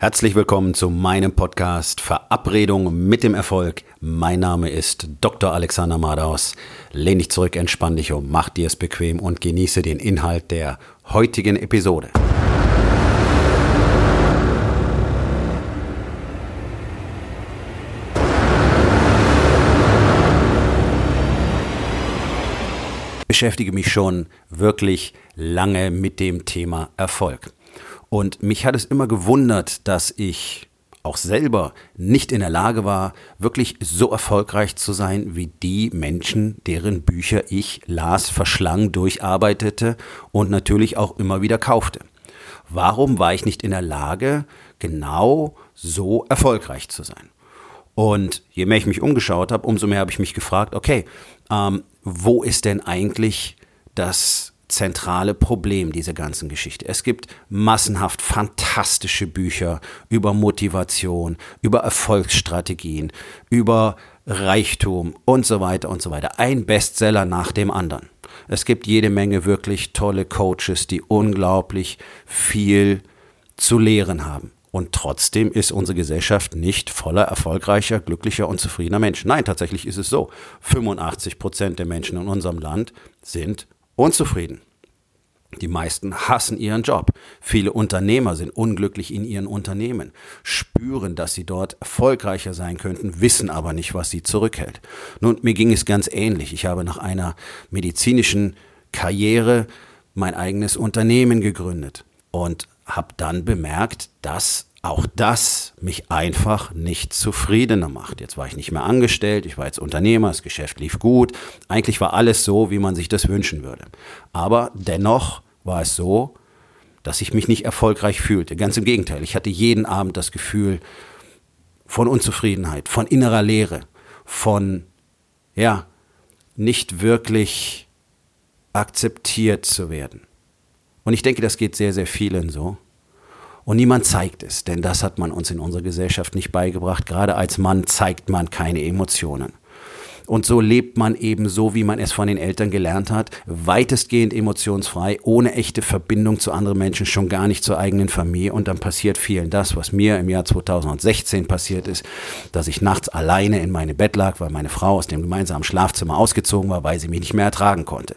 Herzlich willkommen zu meinem Podcast Verabredung mit dem Erfolg. Mein Name ist Dr. Alexander Madaus. Lehn dich zurück, entspann dich um, mach dir es bequem und genieße den Inhalt der heutigen Episode. Ich beschäftige mich schon wirklich lange mit dem Thema Erfolg. Und mich hat es immer gewundert, dass ich auch selber nicht in der Lage war, wirklich so erfolgreich zu sein wie die Menschen, deren Bücher ich las, verschlang, durcharbeitete und natürlich auch immer wieder kaufte. Warum war ich nicht in der Lage, genau so erfolgreich zu sein? Und je mehr ich mich umgeschaut habe, umso mehr habe ich mich gefragt, okay, ähm, wo ist denn eigentlich das zentrale Problem dieser ganzen Geschichte. Es gibt massenhaft fantastische Bücher über Motivation, über Erfolgsstrategien, über Reichtum und so weiter und so weiter. Ein Bestseller nach dem anderen. Es gibt jede Menge wirklich tolle Coaches, die unglaublich viel zu lehren haben. Und trotzdem ist unsere Gesellschaft nicht voller erfolgreicher, glücklicher und zufriedener Menschen. Nein, tatsächlich ist es so. 85 Prozent der Menschen in unserem Land sind unzufrieden. Die meisten hassen ihren Job. Viele Unternehmer sind unglücklich in ihren Unternehmen, spüren, dass sie dort erfolgreicher sein könnten, wissen aber nicht, was sie zurückhält. Nun, mir ging es ganz ähnlich. Ich habe nach einer medizinischen Karriere mein eigenes Unternehmen gegründet und habe dann bemerkt, dass auch das mich einfach nicht zufriedener macht. Jetzt war ich nicht mehr angestellt, ich war jetzt Unternehmer, das Geschäft lief gut. Eigentlich war alles so, wie man sich das wünschen würde. Aber dennoch war es so, dass ich mich nicht erfolgreich fühlte. Ganz im Gegenteil, ich hatte jeden Abend das Gefühl von Unzufriedenheit, von innerer Leere, von, ja, nicht wirklich akzeptiert zu werden. Und ich denke, das geht sehr, sehr vielen so. Und niemand zeigt es, denn das hat man uns in unserer Gesellschaft nicht beigebracht. Gerade als Mann zeigt man keine Emotionen. Und so lebt man eben so, wie man es von den Eltern gelernt hat, weitestgehend emotionsfrei, ohne echte Verbindung zu anderen Menschen, schon gar nicht zur eigenen Familie. Und dann passiert vielen das, was mir im Jahr 2016 passiert ist, dass ich nachts alleine in meine Bett lag, weil meine Frau aus dem gemeinsamen Schlafzimmer ausgezogen war, weil sie mich nicht mehr ertragen konnte.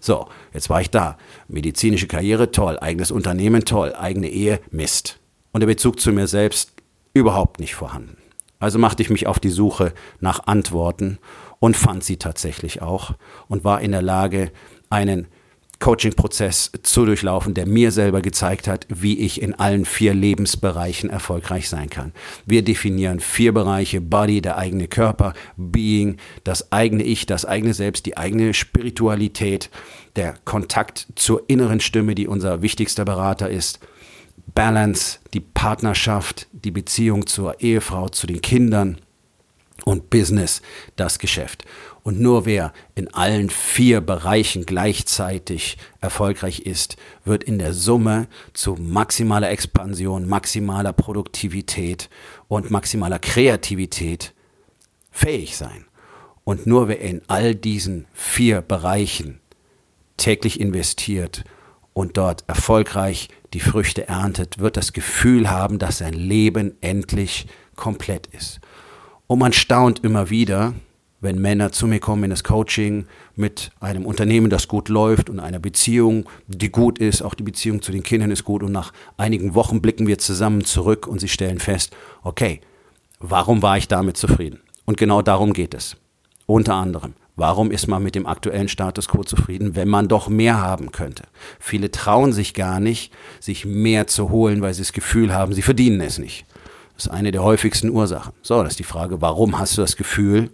So, jetzt war ich da. Medizinische Karriere toll, eigenes Unternehmen toll, eigene Ehe Mist. Und der Bezug zu mir selbst überhaupt nicht vorhanden. Also machte ich mich auf die Suche nach Antworten und fand sie tatsächlich auch und war in der Lage, einen Coaching-Prozess zu durchlaufen, der mir selber gezeigt hat, wie ich in allen vier Lebensbereichen erfolgreich sein kann. Wir definieren vier Bereiche, Body, der eigene Körper, Being, das eigene Ich, das eigene Selbst, die eigene Spiritualität, der Kontakt zur inneren Stimme, die unser wichtigster Berater ist, Balance, die Partnerschaft, die Beziehung zur Ehefrau, zu den Kindern, und Business das Geschäft. Und nur wer in allen vier Bereichen gleichzeitig erfolgreich ist, wird in der Summe zu maximaler Expansion, maximaler Produktivität und maximaler Kreativität fähig sein. Und nur wer in all diesen vier Bereichen täglich investiert und dort erfolgreich die Früchte erntet, wird das Gefühl haben, dass sein Leben endlich komplett ist. Und man staunt immer wieder, wenn Männer zu mir kommen in das Coaching mit einem Unternehmen, das gut läuft und einer Beziehung, die gut ist, auch die Beziehung zu den Kindern ist gut und nach einigen Wochen blicken wir zusammen zurück und sie stellen fest, okay, warum war ich damit zufrieden? Und genau darum geht es. Unter anderem, warum ist man mit dem aktuellen Status quo zufrieden, wenn man doch mehr haben könnte? Viele trauen sich gar nicht, sich mehr zu holen, weil sie das Gefühl haben, sie verdienen es nicht. Das ist eine der häufigsten Ursachen. So, das ist die Frage, warum hast du das Gefühl,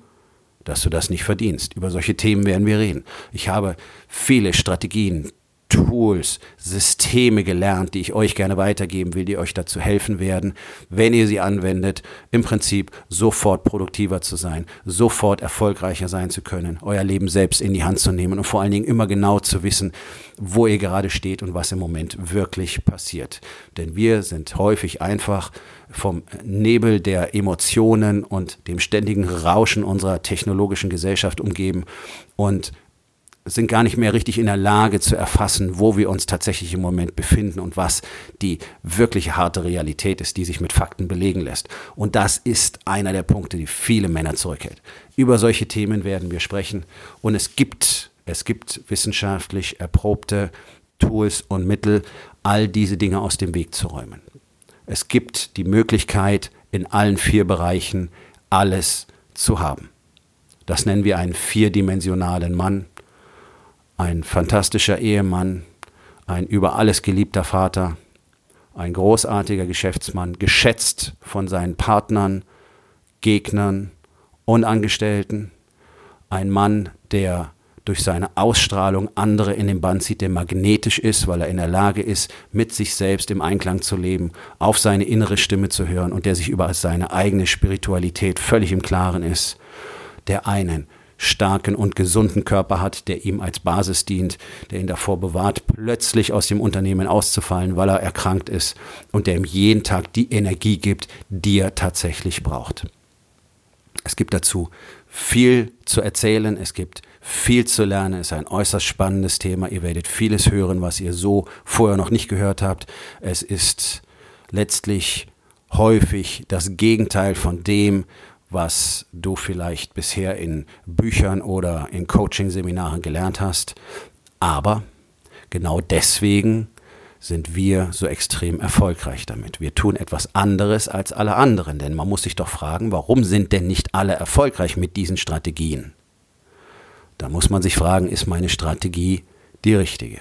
dass du das nicht verdienst? Über solche Themen werden wir reden. Ich habe viele Strategien, Tools, Systeme gelernt, die ich euch gerne weitergeben will, die euch dazu helfen werden, wenn ihr sie anwendet, im Prinzip sofort produktiver zu sein, sofort erfolgreicher sein zu können, euer Leben selbst in die Hand zu nehmen und vor allen Dingen immer genau zu wissen, wo ihr gerade steht und was im Moment wirklich passiert. Denn wir sind häufig einfach vom Nebel der Emotionen und dem ständigen Rauschen unserer technologischen Gesellschaft umgeben und sind gar nicht mehr richtig in der Lage zu erfassen, wo wir uns tatsächlich im Moment befinden und was die wirkliche harte Realität ist, die sich mit Fakten belegen lässt. Und das ist einer der Punkte, die viele Männer zurückhält. Über solche Themen werden wir sprechen und es gibt, es gibt wissenschaftlich erprobte Tools und Mittel, all diese Dinge aus dem Weg zu räumen. Es gibt die Möglichkeit, in allen vier Bereichen alles zu haben. Das nennen wir einen vierdimensionalen Mann ein fantastischer Ehemann, ein über alles geliebter Vater, ein großartiger Geschäftsmann, geschätzt von seinen Partnern, Gegnern und Angestellten, ein Mann, der durch seine Ausstrahlung andere in den Bann zieht, der magnetisch ist, weil er in der Lage ist, mit sich selbst im Einklang zu leben, auf seine innere Stimme zu hören und der sich über seine eigene Spiritualität völlig im Klaren ist, der einen starken und gesunden Körper hat, der ihm als Basis dient, der ihn davor bewahrt, plötzlich aus dem Unternehmen auszufallen, weil er erkrankt ist und der ihm jeden Tag die Energie gibt, die er tatsächlich braucht. Es gibt dazu viel zu erzählen, es gibt viel zu lernen, es ist ein äußerst spannendes Thema. Ihr werdet vieles hören, was ihr so vorher noch nicht gehört habt. Es ist letztlich häufig das Gegenteil von dem, was du vielleicht bisher in Büchern oder in Coaching-Seminaren gelernt hast. Aber genau deswegen sind wir so extrem erfolgreich damit. Wir tun etwas anderes als alle anderen, denn man muss sich doch fragen, warum sind denn nicht alle erfolgreich mit diesen Strategien? Da muss man sich fragen, ist meine Strategie die richtige?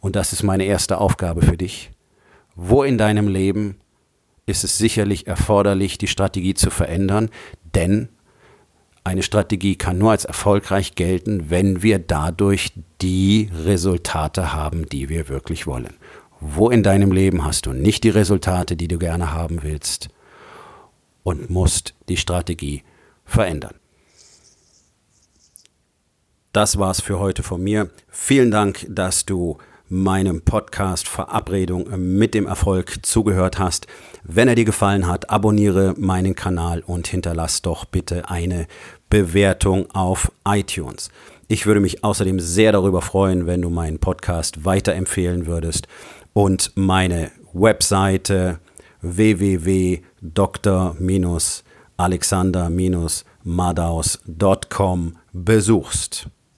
Und das ist meine erste Aufgabe für dich. Wo in deinem Leben ist es sicherlich erforderlich, die Strategie zu verändern, denn eine Strategie kann nur als erfolgreich gelten, wenn wir dadurch die Resultate haben, die wir wirklich wollen. Wo in deinem Leben hast du nicht die Resultate, die du gerne haben willst und musst die Strategie verändern. Das war's für heute von mir. Vielen Dank, dass du meinem Podcast Verabredung mit dem Erfolg zugehört hast. Wenn er dir gefallen hat, abonniere meinen Kanal und hinterlass doch bitte eine Bewertung auf iTunes. Ich würde mich außerdem sehr darüber freuen, wenn du meinen Podcast weiterempfehlen würdest und meine Webseite www.dr-alexander-madaus.com besuchst.